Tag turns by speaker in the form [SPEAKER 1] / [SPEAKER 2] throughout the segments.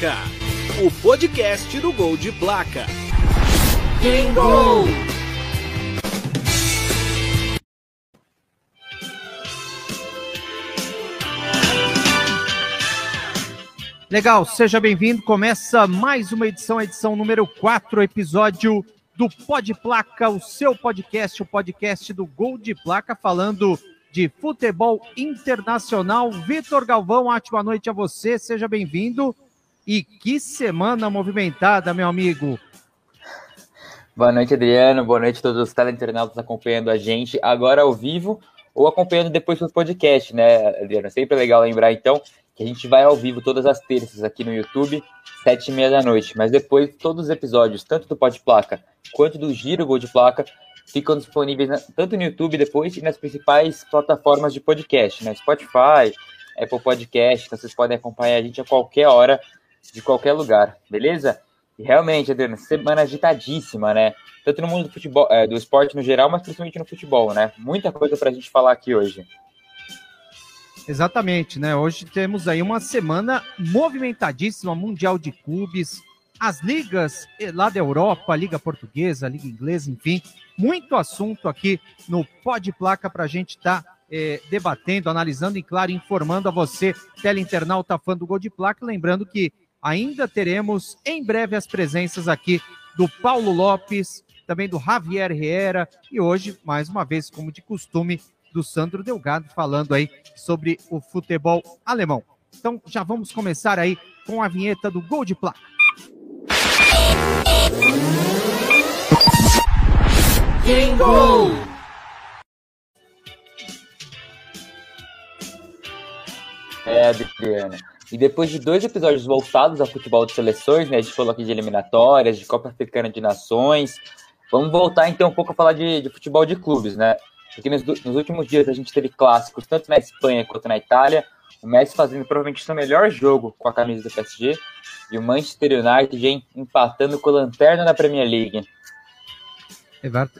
[SPEAKER 1] Placa, o podcast do Gol de Placa. Tem gol!
[SPEAKER 2] Legal, seja bem-vindo. Começa mais uma edição, edição número 4, episódio do Pod Placa, o seu podcast, o podcast do Gol de Placa, falando de futebol internacional. Vitor Galvão, ótima noite a você, seja bem-vindo. E que semana movimentada, meu amigo.
[SPEAKER 3] Boa noite, Adriano. Boa noite a todos os teleinternautas acompanhando a gente agora ao vivo ou acompanhando depois pelo podcast, né, Adriano? Sempre legal lembrar, então, que a gente vai ao vivo todas as terças aqui no YouTube, sete e meia da noite. Mas depois, todos os episódios, tanto do Pod Placa quanto do Giro Gol de Placa, ficam disponíveis tanto no YouTube depois e nas principais plataformas de podcast, né? Spotify, Apple Podcast, então vocês podem acompanhar a gente a qualquer hora, de qualquer lugar, beleza? E realmente, Adriano, semana agitadíssima, né? Tanto no mundo do futebol, é, do esporte no geral, mas principalmente no futebol, né? Muita coisa para a gente falar aqui hoje.
[SPEAKER 2] Exatamente, né? Hoje temos aí uma semana movimentadíssima, mundial de clubes, as ligas eh, lá da Europa, Liga Portuguesa, Liga Inglesa, enfim, muito assunto aqui no Pode Placa para a gente estar tá, eh, debatendo, analisando e, claro, informando a você, teleinternauta fã do Gol de Placa. Lembrando que ainda teremos em breve as presenças aqui do Paulo Lopes, também do Javier Riera e hoje, mais uma vez, como de costume, do Sandro Delgado, falando aí sobre o futebol alemão. Então já vamos começar aí com a vinheta do Gol de Placa.
[SPEAKER 1] Tem gol!
[SPEAKER 3] É, Adriana. E depois de dois episódios voltados ao futebol de seleções, né? A gente falou aqui de eliminatórias, de Copa Africana de Nações. Vamos voltar então um pouco a falar de, de futebol de clubes, né? Porque nos, nos, últimos dias a gente teve clássicos tanto na Espanha quanto na Itália. O Messi fazendo provavelmente seu melhor jogo com a camisa do PSG. E o Manchester United hein, empatando com o Lanterna na Premier League.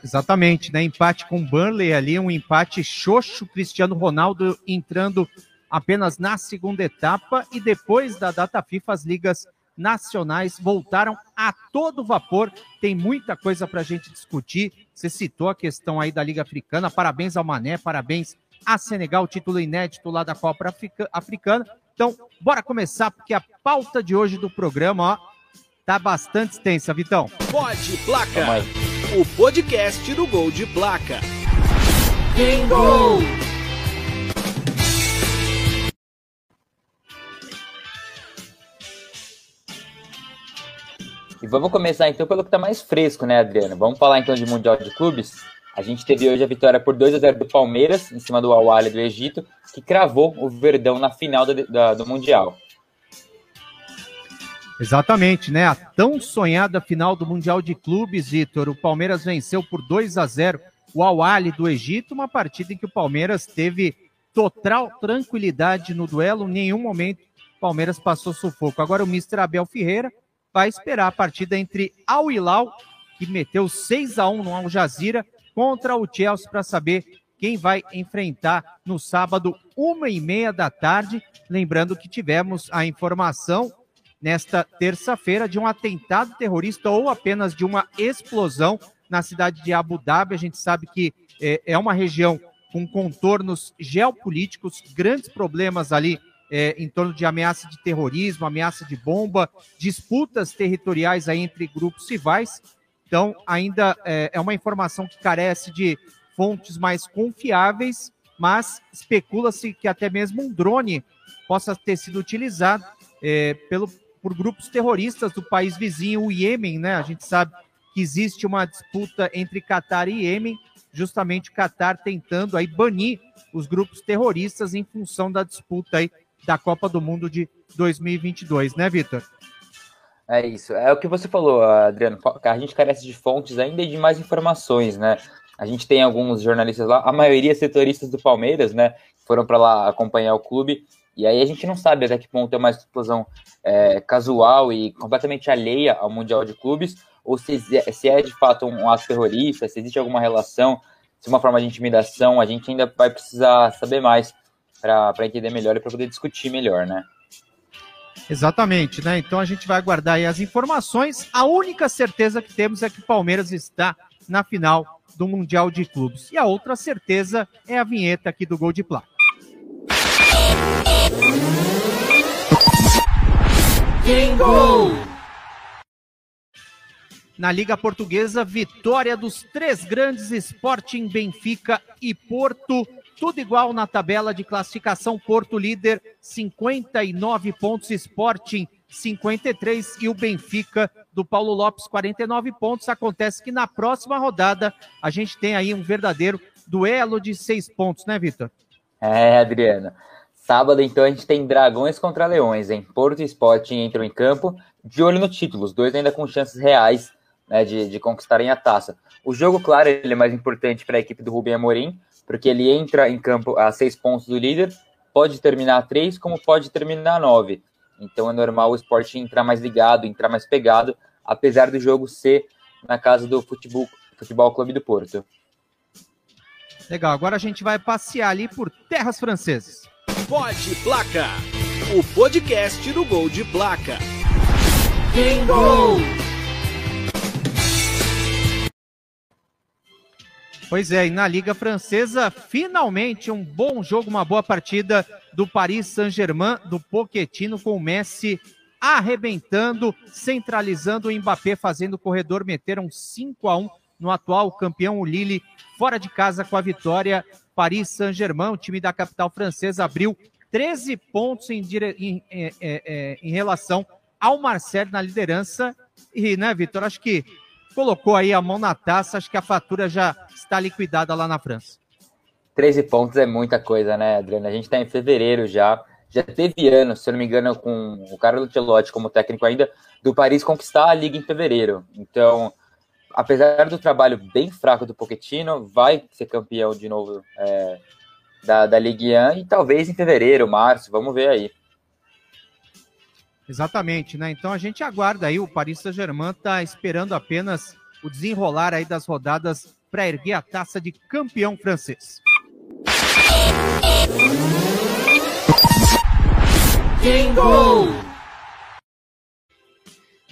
[SPEAKER 2] Exatamente, né? Empate com o Burnley ali, um empate xoxo, Cristiano Ronaldo entrando apenas na segunda etapa e depois da data FIFA as ligas nacionais voltaram a todo vapor. Tem muita coisa para a gente discutir. Você citou a questão aí da Liga Africana. Parabéns ao Mané, parabéns a Senegal, título inédito lá da Copa Africana. Então, bora começar, porque a pauta de hoje do programa, ó, tá bastante extensa, Vitão.
[SPEAKER 1] Pode Placa, o podcast do Gol de Placa. Tem gol!
[SPEAKER 3] Vamos começar então pelo que está mais fresco, né, Adriano? Vamos falar então de Mundial de Clubes? A gente teve hoje a vitória por 2 a 0 do Palmeiras, em cima do al do Egito, que cravou o Verdão na final do, da, do Mundial.
[SPEAKER 2] Exatamente, né? A tão sonhada final do Mundial de Clubes, Vitor. O Palmeiras venceu por 2 a 0 o al do Egito, uma partida em que o Palmeiras teve total tranquilidade no duelo, em nenhum momento o Palmeiras passou sufoco. Agora o Mister Abel Ferreira vai esperar a partida entre Al Hilal, que meteu 6 a 1 no Al Jazeera, contra o Chelsea para saber quem vai enfrentar no sábado, uma e meia da tarde. Lembrando que tivemos a informação nesta terça-feira de um atentado terrorista ou apenas de uma explosão na cidade de Abu Dhabi. A gente sabe que é, é uma região com contornos geopolíticos, grandes problemas ali é, em torno de ameaça de terrorismo, ameaça de bomba, disputas territoriais aí entre grupos rivais. Então, ainda é, é uma informação que carece de fontes mais confiáveis, mas especula-se que até mesmo um drone possa ter sido utilizado é, pelo, por grupos terroristas do país vizinho, o Iêmen, né? A gente sabe que existe uma disputa entre Catar e Iêmen, justamente o Catar tentando aí banir os grupos terroristas em função da disputa aí da Copa do Mundo de 2022, né, Vitor?
[SPEAKER 3] É isso. É o que você falou, Adriano. A gente carece de fontes ainda e de mais informações, né? A gente tem alguns jornalistas lá, a maioria setoristas do Palmeiras, né? Foram para lá acompanhar o clube. E aí a gente não sabe até que ponto é uma explosão é, casual e completamente alheia ao Mundial de Clubes, ou se, se é de fato um ato terrorista, se existe alguma relação, se é uma forma de intimidação, a gente ainda vai precisar saber mais para entender melhor e para poder discutir melhor, né?
[SPEAKER 2] Exatamente, né? Então a gente vai aguardar aí as informações. A única certeza que temos é que o Palmeiras está na final do Mundial de Clubes. E a outra certeza é a vinheta aqui do Gol de Placa. Gol! Na Liga Portuguesa, vitória dos três grandes Sporting, Benfica e Porto tudo igual na tabela de classificação. Porto líder, 59 pontos. Sporting, 53. E o Benfica do Paulo Lopes, 49 pontos. Acontece que na próxima rodada a gente tem aí um verdadeiro duelo de seis pontos, né, Vitor?
[SPEAKER 3] É, Adriana. Sábado, então, a gente tem Dragões contra Leões, hein? Porto e Sporting entram em campo, de olho no título, os dois ainda com chances reais né, de, de conquistarem a taça. O jogo, claro, ele é mais importante para a equipe do Rubem Amorim, porque ele entra em campo a seis pontos do líder, pode terminar a três, como pode terminar a nove. Então é normal o esporte entrar mais ligado, entrar mais pegado, apesar do jogo ser na casa do futebol, futebol Clube do Porto.
[SPEAKER 2] Legal, agora a gente vai passear ali por terras francesas.
[SPEAKER 1] Pode Placa, o podcast do Gol de Placa. Bingo!
[SPEAKER 2] Pois é, e na Liga Francesa, finalmente um bom jogo, uma boa partida do Paris Saint-Germain, do Pochettino com o Messi arrebentando, centralizando o Mbappé, fazendo o corredor meter um 5 a 1 no atual campeão, o Lille, fora de casa com a vitória. Paris Saint-Germain, o time da capital francesa, abriu 13 pontos em, dire... em, é, é, em relação ao Marcelo na liderança. E, né, Vitor, acho que colocou aí a mão na taça, acho que a fatura já está liquidada lá na França.
[SPEAKER 3] 13 pontos é muita coisa, né, Adriana? A gente está em fevereiro já. Já teve ano, se eu não me engano, com o Carlo Ancelotti como técnico ainda, do Paris conquistar a Liga em fevereiro. Então, apesar do trabalho bem fraco do Pochettino, vai ser campeão de novo é, da, da Ligue 1 e talvez em fevereiro, março, vamos ver aí.
[SPEAKER 2] Exatamente, né? Então a gente aguarda aí, o Paris Saint-Germain está esperando apenas o desenrolar aí das rodadas para erguer a taça de campeão francês. Bingo!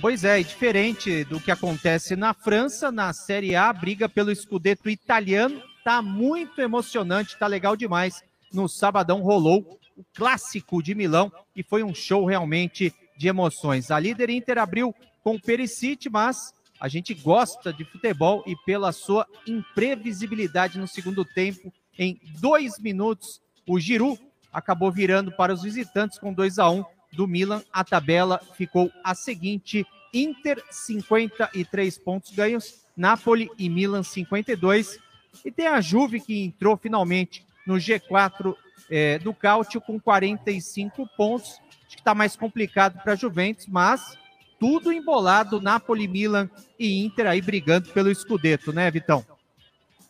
[SPEAKER 2] Pois é, e diferente do que acontece na França, na Série A, briga pelo escudeto italiano, tá muito emocionante, tá legal demais. No sabadão rolou o clássico de Milão e foi um show realmente de emoções. A líder Inter abriu com Perisic, mas a gente gosta de futebol e pela sua imprevisibilidade no segundo tempo, em dois minutos, o Giroud acabou virando para os visitantes com 2 a 1 um do Milan. A tabela ficou a seguinte: Inter 53 pontos ganhos, Napoli e Milan 52. E tem a Juve que entrou finalmente no G4 é, do Cáutio com 45 pontos. Acho que está mais complicado para a Juventus, mas tudo embolado, Napoli, Milan e Inter aí brigando pelo Scudetto, né, Vitão?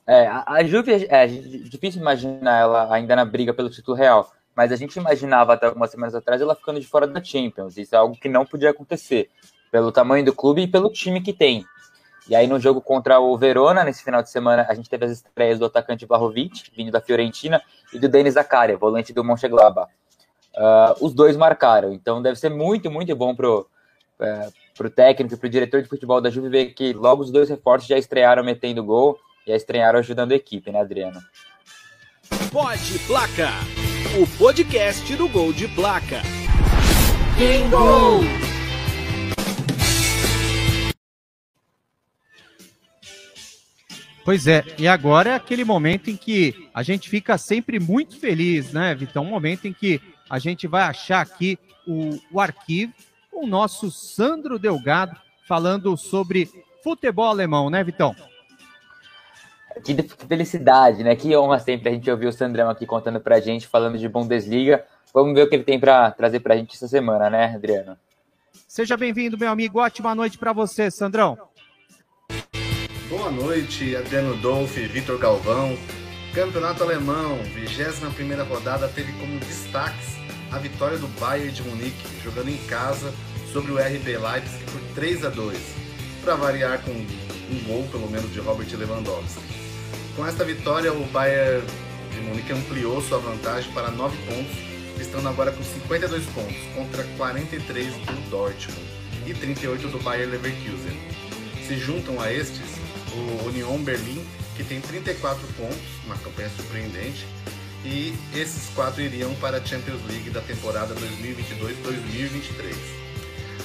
[SPEAKER 3] É, a Juve é, é difícil imaginar ela ainda na briga pelo título real, mas a gente imaginava até algumas semanas atrás ela ficando de fora da Champions. Isso é algo que não podia acontecer, pelo tamanho do clube e pelo time que tem. E aí no jogo contra o Verona, nesse final de semana, a gente teve as estreias do atacante Vlahovic, vindo da Fiorentina, e do Denis Zakaria, volante do Mönchengladbach. Uh, os dois marcaram. Então deve ser muito, muito bom pro, é, pro técnico e pro diretor de futebol da Juve ver que logo os dois reforços já estrearam metendo gol e já estrearam ajudando a equipe, né, Adriano?
[SPEAKER 1] Pode Placa, o podcast do Gol de Placa. Bingo!
[SPEAKER 2] Pois é, e agora é aquele momento em que a gente fica sempre muito feliz, né, Vitão? Um momento em que a gente vai achar aqui o, o arquivo com o nosso Sandro Delgado falando sobre futebol alemão, né, Vitão?
[SPEAKER 3] Que felicidade, né? Que honra sempre a gente ouvir o Sandrão aqui contando pra gente, falando de Bundesliga. Vamos ver o que ele tem para trazer pra gente essa semana, né, Adriano?
[SPEAKER 2] Seja bem-vindo, meu amigo. Ótima noite para você, Sandrão.
[SPEAKER 4] Boa noite, Adriano Dolph, Vitor Galvão. Campeonato Alemão, 21 rodada, teve como destaques a vitória do Bayern de Munique, jogando em casa sobre o RB Leipzig por 3 a 2, para variar com um gol, pelo menos, de Robert Lewandowski. Com esta vitória, o Bayern de Munique ampliou sua vantagem para 9 pontos estando agora com 52 pontos contra 43 do Dortmund e 38 do Bayer Leverkusen. Se juntam a estes o Union Berlin, que tem 34 pontos, uma campanha surpreendente, e esses quatro iriam para a Champions League da temporada 2022-2023.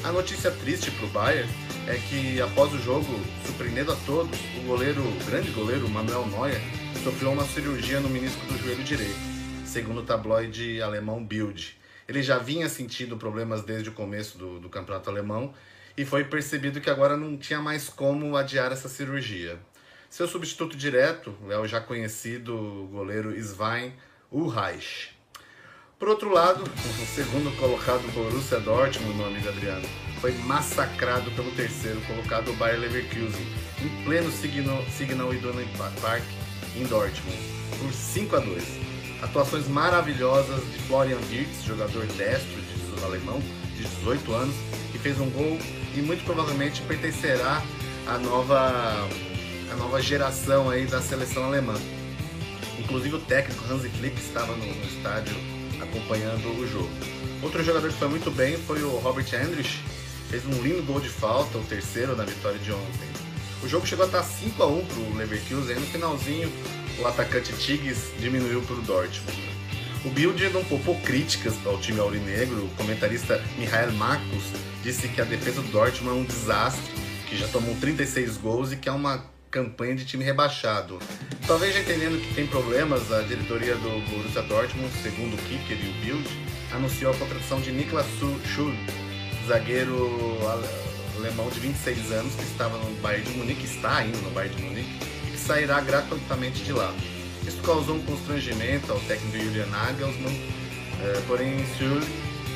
[SPEAKER 4] A notícia triste para o Bayern é que após o jogo, surpreendendo a todos, o goleiro, o grande goleiro Manuel Neuer, sofreu uma cirurgia no menisco do joelho direito, segundo o tabloide alemão Bild. Ele já vinha sentindo problemas desde o começo do, do campeonato alemão e foi percebido que agora não tinha mais como adiar essa cirurgia. Seu substituto direto é o já conhecido goleiro Svein Ulreich. Por outro lado, o segundo colocado Borussia Dortmund, meu amigo Adriano, foi massacrado pelo terceiro colocado Bayer Leverkusen, em pleno Signal, Signal Iduna Park, em Dortmund, por 5 a 2. Atuações maravilhosas de Florian Wirtz, jogador destro de alemão, de 18 anos, que fez um gol e muito provavelmente pertencerá à nova, à nova geração aí da seleção alemã. Inclusive o técnico Hansi Flick estava no, no estádio acompanhando o jogo. Outro jogador que foi muito bem foi o Robert Andrich, fez um lindo gol de falta, o terceiro na vitória de ontem. O jogo chegou a estar 5 a 1 para o Leverkusen no finalzinho o atacante Tigges diminuiu para o Dortmund. O Bild não poupou críticas ao time aurinegro. O comentarista Mihail Marcos disse que a defesa do Dortmund é um desastre, que já tomou 36 gols e que é uma campanha de time rebaixado. Talvez já entendendo que tem problemas, a diretoria do Borussia Dortmund, segundo o Kicker e o Bild, anunciou a contratação de Niklas Schul, zagueiro alemão de 26 anos que estava no Bayern de Munique, está ainda no Bayern de Munique, e que sairá gratuitamente de lá. Isso causou um constrangimento ao técnico Julian Nagelsmann, é, porém Schul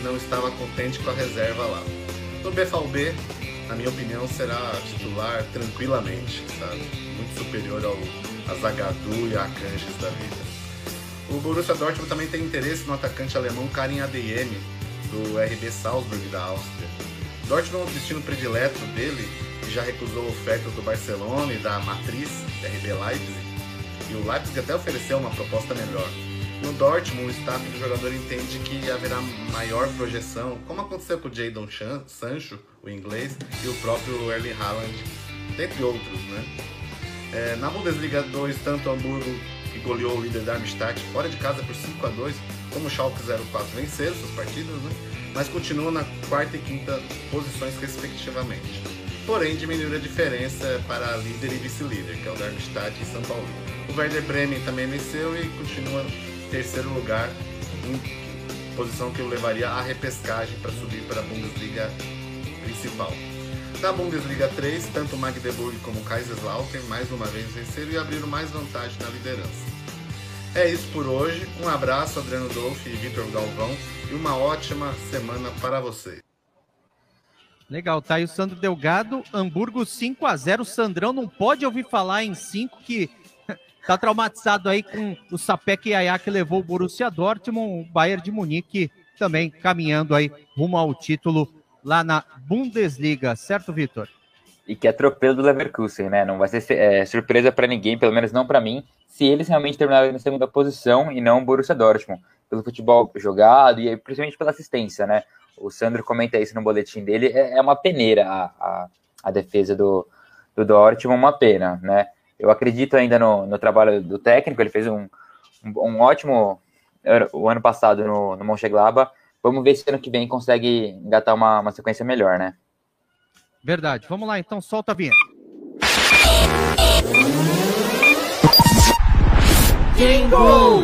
[SPEAKER 4] não estava contente com a reserva lá. No BVB, na minha opinião, será titular tranquilamente, sabe? Muito superior ao a Zagadou e a Akanjis da vida. O Borussia Dortmund também tem interesse no atacante alemão Karim Adeyemi, do RB Salzburg da Áustria. Dortmund é o destino predileto dele, que já recusou ofertas do Barcelona e da Matriz, RB Leipzig, e o Leipzig até ofereceu uma proposta melhor. No Dortmund, o staff do jogador entende que haverá maior projeção, como aconteceu com o Jadon Sancho, o inglês, e o próprio Erling Haaland, dentre outros, né? É, na Bundesliga 2, tanto o Hamburgo, que goleou o líder Darmstadt fora de casa por 5 a 2 como o Schalke 04 venceram suas partidas, né? mas continua na quarta e quinta posições respectivamente. Porém, diminuiu a diferença para líder e vice-líder, que é o Darmstadt e São Paulo. O Werder Bremen também venceu e continua terceiro lugar, em posição que o levaria à repescagem para subir para a Bundesliga principal. Na Bundesliga 3, tanto Magdeburg como Kaiserslautern mais uma vez venceram e abriram mais vantagem na liderança. É isso por hoje. Um abraço, Adriano Dolph e Vitor Galvão, e uma ótima semana para vocês.
[SPEAKER 2] Legal, tá aí o Sandro Delgado, Hamburgo 5 a 0 Sandrão não pode ouvir falar em 5 que tá traumatizado aí com o Sapek Yaya que levou o Borussia Dortmund, o Bayern de Munique também caminhando aí rumo ao título lá na Bundesliga, certo, Vitor?
[SPEAKER 3] E que é atropelo do Leverkusen, né? Não vai ser é, surpresa para ninguém, pelo menos não para mim, se eles realmente terminarem na segunda posição e não o Borussia Dortmund, pelo futebol jogado e principalmente pela assistência, né? O Sandro comenta isso no boletim dele, é, é uma peneira a, a, a, defesa do, do Dortmund, uma pena, né? Eu acredito ainda no, no trabalho do técnico, ele fez um, um, um ótimo o ano passado no, no Vamos ver se ano que vem consegue engatar uma, uma sequência melhor, né?
[SPEAKER 2] Verdade. Vamos lá, então, solta a vinheta.
[SPEAKER 3] Jingle!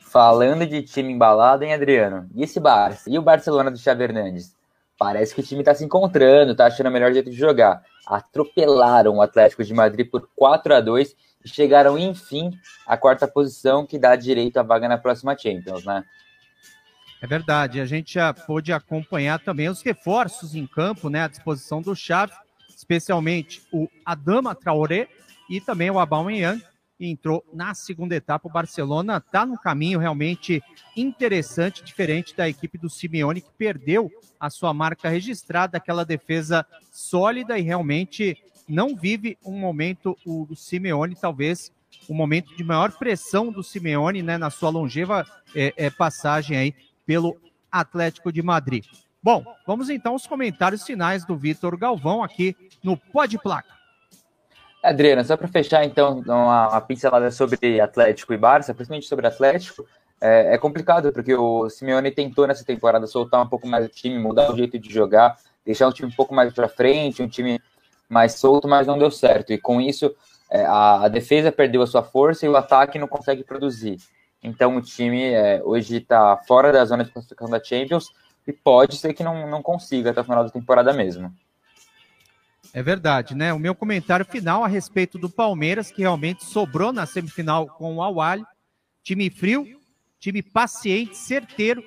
[SPEAKER 3] Falando de time embalado, hein, Adriano? E esse Barça? E o Barcelona do Xavi Hernandes? Parece que o time tá se encontrando, tá achando o melhor jeito de jogar. Atropelaram o Atlético de Madrid por 4 a 2 e chegaram, enfim, à quarta posição, que dá direito à vaga na próxima Champions, né?
[SPEAKER 2] É verdade, a gente já pôde acompanhar também os reforços em campo, né, à disposição do Xavi, especialmente o Adama Traoré e também o Aubameyang, que entrou na segunda etapa. O Barcelona está no caminho realmente interessante, diferente da equipe do Simeone, que perdeu a sua marca registrada, aquela defesa sólida e realmente não vive um momento, o Simeone talvez o momento de maior pressão do Simeone, né, na sua longeva é, é, passagem aí pelo Atlético de Madrid. Bom, vamos então aos comentários finais do Vitor Galvão aqui no Pode Placa.
[SPEAKER 3] Adriana, só para fechar então uma, uma, pincelada sobre Atlético e Barça, principalmente sobre Atlético, é, é, complicado porque o Simeone tentou nessa temporada soltar um pouco mais o time, mudar o jeito de jogar, deixar o time um pouco mais para frente, um time mais solto, mas não deu certo. E com isso, é, a, a, defesa perdeu a sua força e o ataque não consegue produzir. Então o time é, hoje está fora da zona de classificação da Champions e pode ser que não, não consiga até o final da temporada mesmo.
[SPEAKER 2] É verdade, né? O meu comentário final a respeito do Palmeiras, que realmente sobrou na semifinal com o Awali. Time frio, time paciente, certeiro.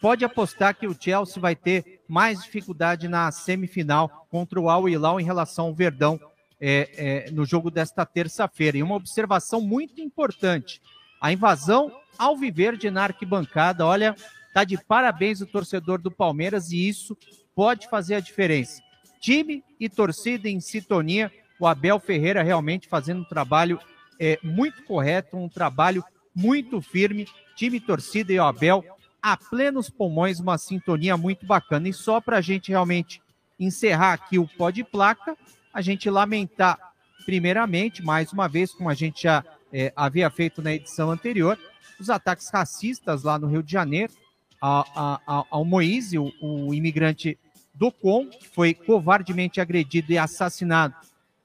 [SPEAKER 2] Pode apostar que o Chelsea vai ter mais dificuldade na semifinal contra o Al Hilal em relação ao Verdão é, é, no jogo desta terça-feira. E uma observação muito importante: a invasão ao Viverde na arquibancada. Olha, tá de parabéns o torcedor do Palmeiras e isso pode fazer a diferença time e torcida em sintonia. O Abel Ferreira realmente fazendo um trabalho é, muito correto, um trabalho muito firme. Time, torcida e o Abel a plenos pulmões, uma sintonia muito bacana. E só para a gente realmente encerrar aqui o pó de placa, a gente lamentar, primeiramente, mais uma vez, como a gente já é, havia feito na edição anterior, os ataques racistas lá no Rio de Janeiro ao Moise, o, o imigrante do Com, que foi covardemente agredido e assassinado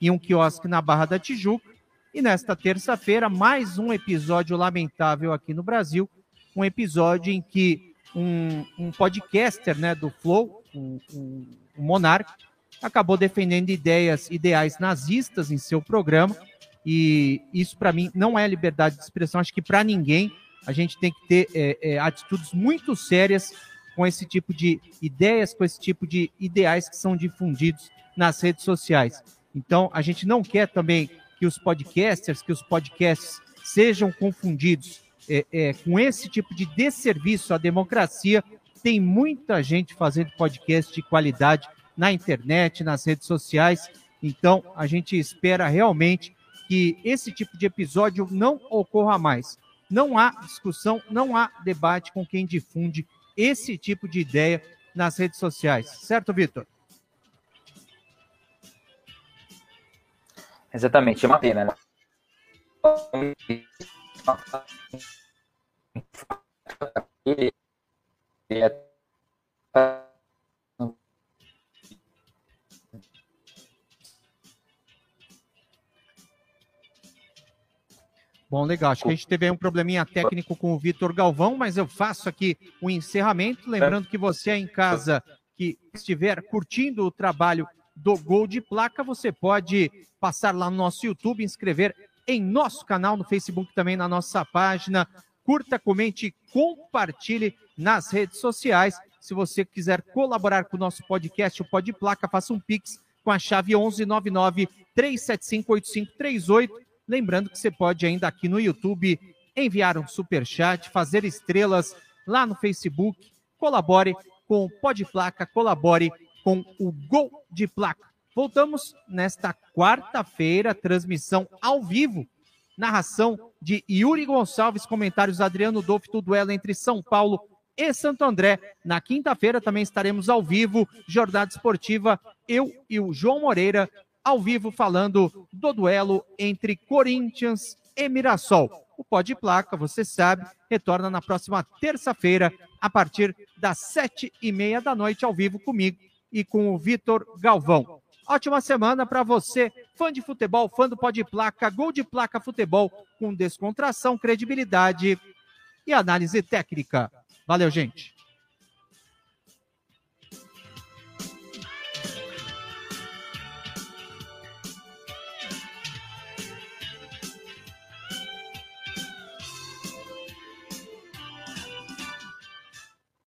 [SPEAKER 2] em um quiosque na Barra da Tijuca. E nesta terça-feira, mais um episódio lamentável aqui no Brasil, um episódio em que um, um podcaster né, do Flow, um monarca, acabou defendendo ideias, ideais nazistas em seu programa. E isso, para mim, não é liberdade de expressão. Acho que para ninguém a gente tem que ter é, é, atitudes muito sérias com esse tipo de ideias, com esse tipo de ideais que são difundidos nas redes sociais. Então, a gente não quer também que os podcasters, que os podcasts sejam confundidos é, é, com esse tipo de desserviço à democracia. Tem muita gente fazendo podcast de qualidade na internet, nas redes sociais. Então, a gente espera realmente que esse tipo de episódio não ocorra mais. Não há discussão, não há debate com quem difunde esse tipo de ideia nas redes sociais. Certo, Vitor?
[SPEAKER 3] Exatamente, é uma pena, né?
[SPEAKER 2] Bom, legal. Acho que a gente teve aí um probleminha técnico com o Vitor Galvão, mas eu faço aqui o encerramento. Lembrando que você em casa que estiver curtindo o trabalho do Gol de Placa, você pode passar lá no nosso YouTube, inscrever em nosso canal, no Facebook também, na nossa página. Curta, comente, compartilhe nas redes sociais. Se você quiser colaborar com o nosso podcast, o Pode Placa, faça um pix com a chave 1199 375 8538 Lembrando que você pode ainda aqui no YouTube enviar um super chat, fazer estrelas lá no Facebook. Colabore com o Pode Placa, colabore com o Gol de Placa. Voltamos nesta quarta-feira, transmissão ao vivo, narração de Yuri Gonçalves, comentários Adriano Dolph do duelo entre São Paulo e Santo André. Na quinta-feira também estaremos ao vivo, jornada esportiva, eu e o João Moreira ao vivo falando do duelo entre Corinthians e Mirassol. O Pode Placa, você sabe, retorna na próxima terça-feira, a partir das sete e meia da noite, ao vivo comigo e com o Vitor Galvão. Ótima semana para você, fã de futebol, fã do Pode Placa, gol de placa futebol, com descontração, credibilidade e análise técnica. Valeu, gente.